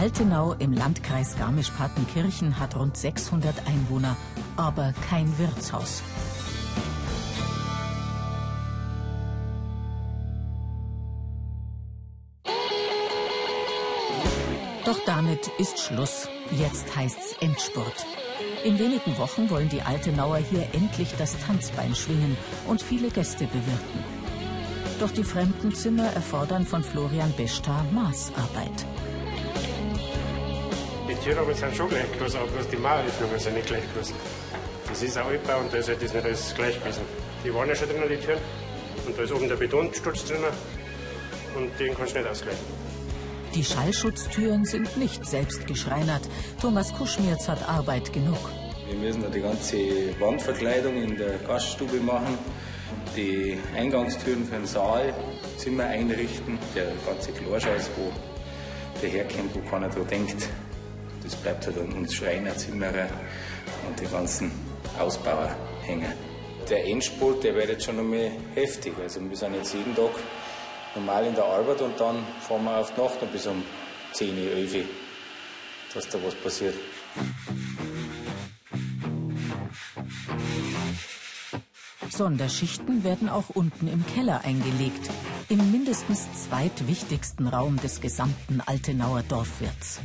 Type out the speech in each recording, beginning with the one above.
Altenau im Landkreis Garmisch-Partenkirchen hat rund 600 Einwohner, aber kein Wirtshaus. Doch damit ist Schluss. Jetzt heißt's Endspurt. In wenigen Wochen wollen die Altenauer hier endlich das Tanzbein schwingen und viele Gäste bewirten. Doch die Fremdenzimmer erfordern von Florian Besta Maßarbeit. Die Türrahmen sind schon gleich groß, aber bloß die Maueröffnungen sind nicht gleich groß. Das ist ein Altbau und da ist halt das nicht alles gleich gewesen. Die waren ja schon drin, die Türen. Und da ist oben der Betonsturz drin. Und den kannst du nicht ausgleichen. Die Schallschutztüren sind nicht selbst geschreinert. Thomas Kuschmirz hat Arbeit genug. Wir müssen die ganze Wandverkleidung in der Gaststube machen, die Eingangstüren für den Saal, Zimmer einrichten, der ganze Klarscheiß, wo der herkommt, wo keiner da denkt. Das bleibt halt an uns Schreiner, Zimmerer und die ganzen Ausbauer hängen. Der Endspurt, der wird jetzt schon einmal heftig. Also wir sind jetzt jeden Tag normal in der Arbeit und dann fahren wir auf die Nacht und bis um 10, 11 Uhr, dass da was passiert. Sonderschichten werden auch unten im Keller eingelegt, im mindestens zweitwichtigsten Raum des gesamten Altenauer Dorfwirts.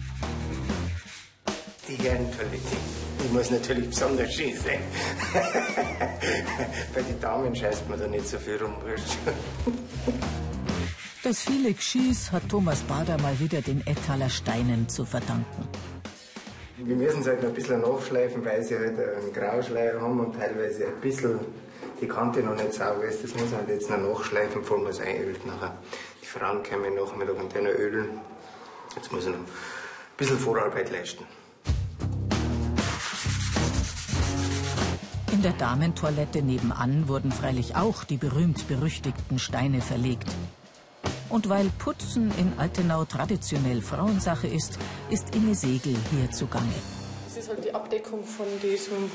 Die Herrentoilette, die muss natürlich besonders schön sein. Bei den Damen scheißt man da nicht so viel rum. Das viele Geschieß hat Thomas Bader mal wieder den Ettaler Steinen zu verdanken. Wir müssen es halt noch ein bisschen nachschleifen, weil sie halt einen Grauschleier haben und teilweise ein bisschen die Kante noch nicht sauber ist. Das muss man halt jetzt noch nachschleifen, bevor man es einölt. Nachher. Die Frauen kommen nachmittag und dann ölen. Jetzt muss ich noch ein bisschen Vorarbeit leisten. Der Damentoilette nebenan wurden freilich auch die berühmt-berüchtigten Steine verlegt. Und weil Putzen in Altenau traditionell Frauensache ist, ist Inge Segel hier zugange. Das ist halt die Abdeckung von diesem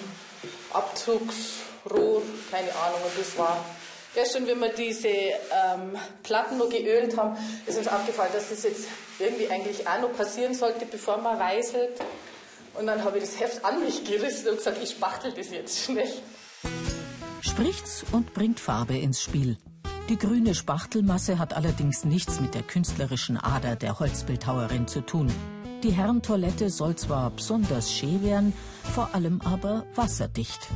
Abzugsrohr, keine Ahnung, und das war Gestern, wenn wir diese ähm, Platten noch geölt haben, ist uns aufgefallen, dass das jetzt irgendwie eigentlich auch noch passieren sollte, bevor man weißelt. Und dann habe ich das Heft an mich gerissen und gesagt, ich spachtel das jetzt schnell. Spricht's und bringt Farbe ins Spiel. Die grüne Spachtelmasse hat allerdings nichts mit der künstlerischen Ader der Holzbildhauerin zu tun. Die Herrentoilette soll zwar besonders schön werden, vor allem aber wasserdicht.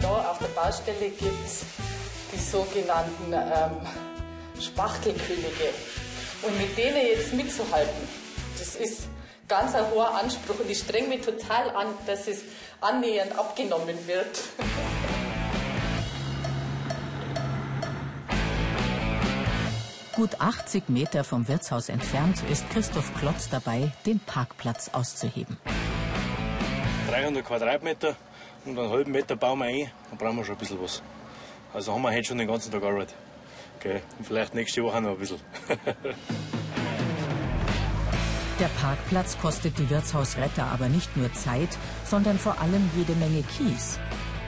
Da auf der Baustelle gibt es die sogenannten ähm, Spachtelkönige. Und mit denen jetzt mitzuhalten, das ist ganz ein hoher Anspruch und ich streng mich total an, dass es annähernd abgenommen wird. Gut 80 Meter vom Wirtshaus entfernt ist Christoph Klotz dabei, den Parkplatz auszuheben. 300 Quadratmeter und einen halben Meter bauen wir ein, dann brauchen wir schon ein bisschen was. Also haben wir heute schon den ganzen Tag Arbeit. Okay. Und vielleicht nächste Woche noch ein bisschen. Der Parkplatz kostet die Wirtshausretter aber nicht nur Zeit, sondern vor allem jede Menge Kies.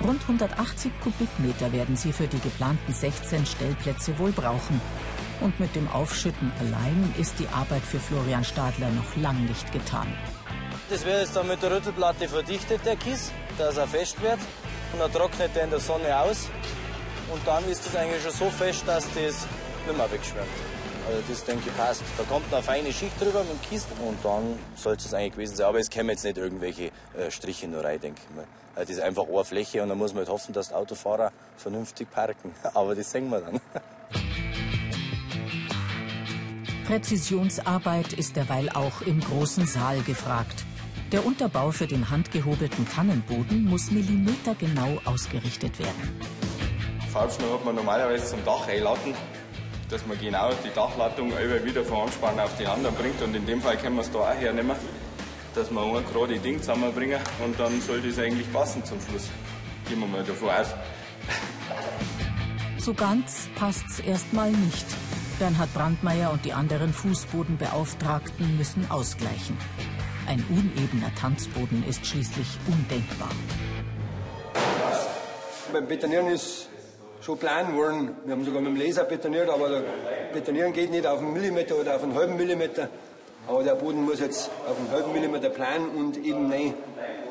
Rund 180 Kubikmeter werden sie für die geplanten 16 Stellplätze wohl brauchen. Und mit dem Aufschütten allein ist die Arbeit für Florian Stadler noch lang nicht getan. Das wird jetzt dann mit der Rüttelplatte verdichtet, der Kies, dass er fest wird. Und dann trocknet er in der Sonne aus. Und dann ist es eigentlich schon so fest, dass das nicht mehr wegschwemmt. Also das denke ich passt. Da kommt eine feine Schicht drüber mit dem Kies und dann sollte es eigentlich gewesen sein. Aber es kämen jetzt nicht irgendwelche äh, Striche nur rein, denke ich mal. Also das ist einfach eine Fläche und dann muss man halt hoffen, dass die Autofahrer vernünftig parken. Aber das sehen wir dann. Präzisionsarbeit ist derweil auch im großen Saal gefragt. Der Unterbau für den handgehobelten Tannenboden muss millimetergenau ausgerichtet werden. Farbschnur hat man normalerweise zum Dach einladen, dass man genau die Dachlattung immer wieder von Anspann auf die anderen bringt. Und in dem Fall können wir es da auch hernehmen, dass wir ein gerade Ding zusammenbringen und dann soll das eigentlich passen zum Schluss. Gehen wir mal davon aus. So ganz passt's erstmal nicht. Bernhard Brandmeier und die anderen Fußbodenbeauftragten müssen ausgleichen. Ein unebener Tanzboden ist schließlich undenkbar. Beim Betonieren ist schon klein geworden. Wir haben sogar mit dem Laser betoniert, aber Betonieren geht nicht auf einen Millimeter oder auf einen halben Millimeter. Aber der Boden muss jetzt auf einen halben Millimeter plan und eben nein.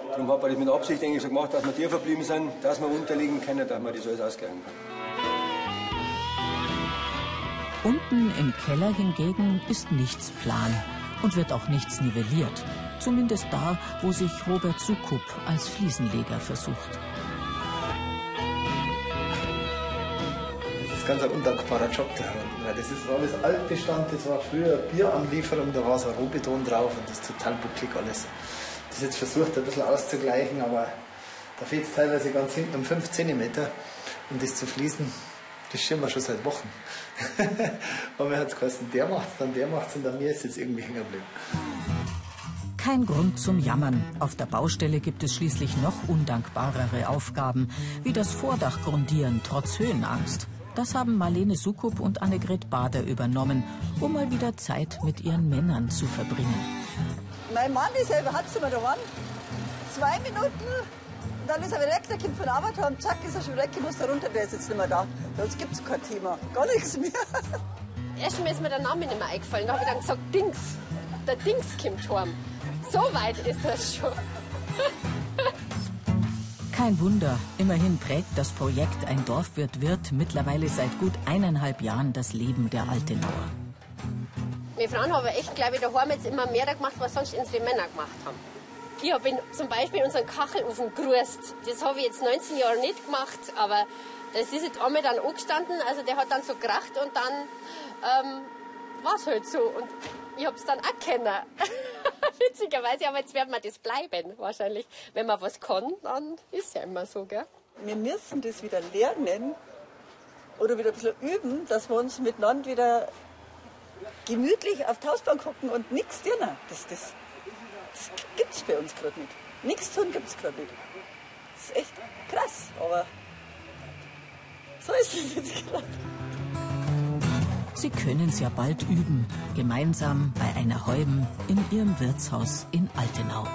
Darum hat man das mit Absicht eigentlich so gemacht, dass wir tiefer verblieben sind, dass wir unterliegen können, dass man das alles ausgleichen kann. Unten im Keller hingegen ist nichts plan und wird auch nichts nivelliert. Zumindest da, wo sich Robert Sukup als Fliesenleger versucht. Ist ganz ein undankbarer Job da unten. Das ist alles Altbestand, das war früher Bieranlieferung, da war so ein Rohbeton drauf und das ist total bucklig alles. Das ist jetzt versucht ein bisschen auszugleichen, aber da fehlt es teilweise ganz hinten um 5 cm, um das zu fließen. Das schirmen wir schon seit Wochen. aber mir hat es geheißen, der macht es, dann der macht es und an mir ist jetzt irgendwie hängen geblieben. Kein Grund zum Jammern. Auf der Baustelle gibt es schließlich noch undankbarere Aufgaben, wie das Vordach grundieren trotz Höhenangst. Das haben Marlene Sukup und Annegret Bader übernommen, um mal wieder Zeit mit ihren Männern zu verbringen. Mein Mann ist ja im Hadzimmer daheim. Zwei Minuten, dann ist er wieder weg, der kommt von der Arbeit heim, zack, ist er schon weg, muss da runter, der ist jetzt nicht mehr da. Uns gibt es kein Thema, gar nichts mehr. Erstmal ist mir der Name nicht mehr eingefallen. Da habe ich dann gesagt, Dings. Der Dings kommt heim. So weit ist das schon. Kein Wunder, immerhin prägt das Projekt Ein Dorfwirt wird mittlerweile seit gut eineinhalb Jahren das Leben der Altenauer. Wir Frauen haben echt, glaube ich, daheim jetzt immer mehr gemacht, was sonst unsere Männer gemacht haben. Ich habe zum Beispiel unseren Kachelofen gerüst. Das habe ich jetzt 19 Jahre nicht gemacht, aber das ist jetzt einmal dann angestanden. Also der hat dann so geracht und dann ähm, war es halt so. Und ich habe es dann auch kennen. Witzigerweise, aber jetzt wird man das bleiben wahrscheinlich. Wenn man was kann, dann ist ja immer so, gell? Wir müssen das wieder lernen oder wieder ein bisschen üben, dass wir uns miteinander wieder gemütlich auf die Hausbank gucken und nichts tun. Das, das, das gibt bei uns gerade nicht. Nichts tun gibt es gerade nicht. Das ist echt krass, aber so ist es jetzt gerade. Sie können es ja bald üben, gemeinsam bei einer Heuben in Ihrem Wirtshaus in Altenau.